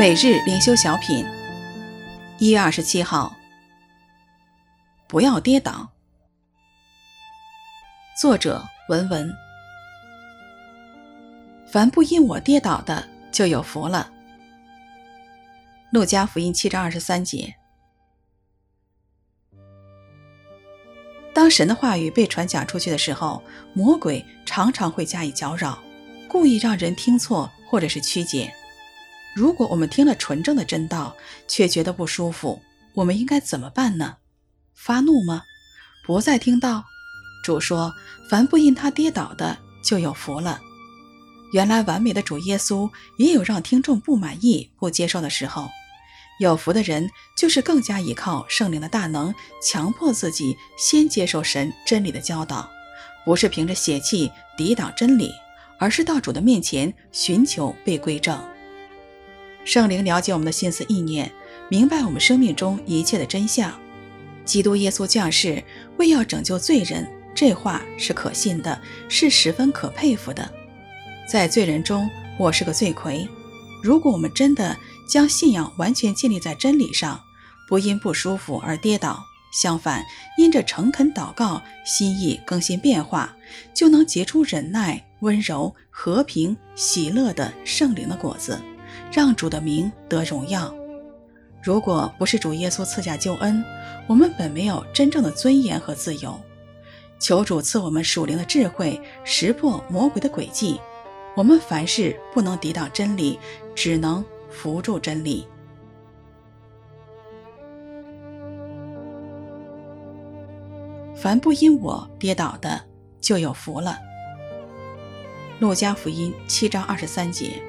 每日灵修小品，一月二十七号。不要跌倒。作者文文。凡不因我跌倒的，就有福了。路加福音七章二十三节。当神的话语被传讲出去的时候，魔鬼常常会加以搅扰，故意让人听错或者是曲解。如果我们听了纯正的真道，却觉得不舒服，我们应该怎么办呢？发怒吗？不再听道？主说：“凡不因他跌倒的，就有福了。”原来完美的主耶稣也有让听众不满意、不接受的时候。有福的人就是更加依靠圣灵的大能，强迫自己先接受神真理的教导，不是凭着血气抵挡真理，而是到主的面前寻求被归正。圣灵了解我们的心思意念，明白我们生命中一切的真相。基督耶稣降世为要拯救罪人，这话是可信的，是十分可佩服的。在罪人中，我是个罪魁。如果我们真的将信仰完全建立在真理上，不因不舒服而跌倒，相反，因着诚恳祷告，心意更新变化，就能结出忍耐、温柔、和平、喜乐的圣灵的果子。让主的名得荣耀。如果不是主耶稣赐下救恩，我们本没有真正的尊严和自由。求主赐我们属灵的智慧，识破魔鬼的诡计。我们凡事不能抵挡真理，只能扶助真理。凡不因我跌倒的，就有福了。路加福音七章二十三节。